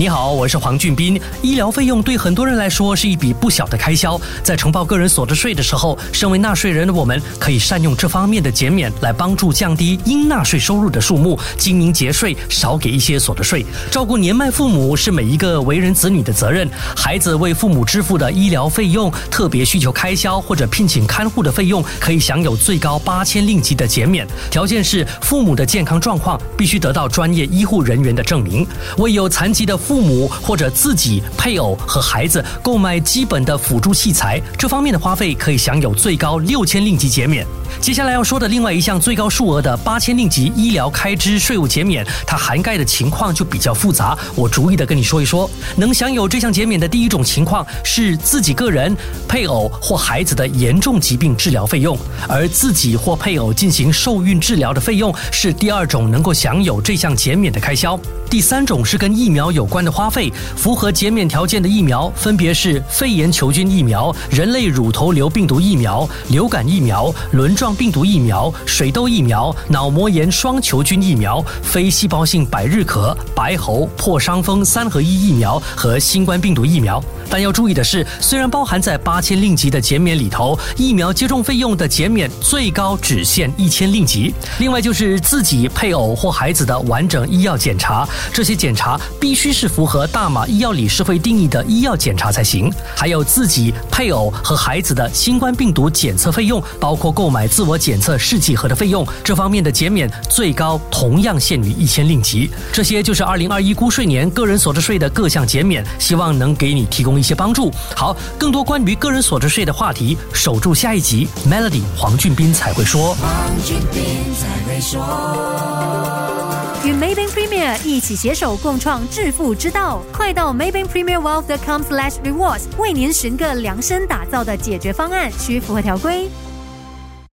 你好，我是黄俊斌。医疗费用对很多人来说是一笔不小的开销，在承报个人所得税的时候，身为纳税人的我们可以善用这方面的减免来帮助降低应纳税收入的数目，精明节税，少给一些所得税。照顾年迈父母是每一个为人子女的责任。孩子为父母支付的医疗费用、特别需求开销或者聘请看护的费用，可以享有最高八千令吉的减免，条件是父母的健康状况必须得到专业医护人员的证明。为有残疾的。父母或者自己配偶和孩子购买基本的辅助器材，这方面的花费可以享有最高六千令吉减免。接下来要说的另外一项最高数额的八千令吉医疗开支税务减免，它涵盖的情况就比较复杂。我逐一的跟你说一说，能享有这项减免的第一种情况是自己个人、配偶或孩子的严重疾病治疗费用，而自己或配偶进行受孕治疗的费用是第二种能够享有这项减免的开销。第三种是跟疫苗有关的花费，符合减免条件的疫苗分别是肺炎球菌疫苗、人类乳头瘤病毒疫苗、流感疫苗、轮状病毒疫苗、水痘疫苗、脑膜炎双球菌疫苗、非细胞性百日咳、白喉、破伤风三合一疫苗和新冠病毒疫苗。但要注意的是，虽然包含在八千令吉的减免里头，疫苗接种费用的减免最高只限一千令吉。另外就是自己配偶或孩子的完整医药检查。这些检查必须是符合大马医药理事会定义的医药检查才行。还有自己配偶和孩子的新冠病毒检测费用，包括购买自我检测试剂盒的费用，这方面的减免最高同样限于一千令吉。这些就是二零二一估税年个人所得税的各项减免，希望能给你提供一些帮助。好，更多关于个人所得税的话题，守住下一集，Melody 黄俊斌才会说。黄俊斌才会说。与 Maybank Premier 一起携手共创致富之道，快到 Maybank Premier Wealth.com/slash rewards 为您寻个量身打造的解决方案，需符合条规。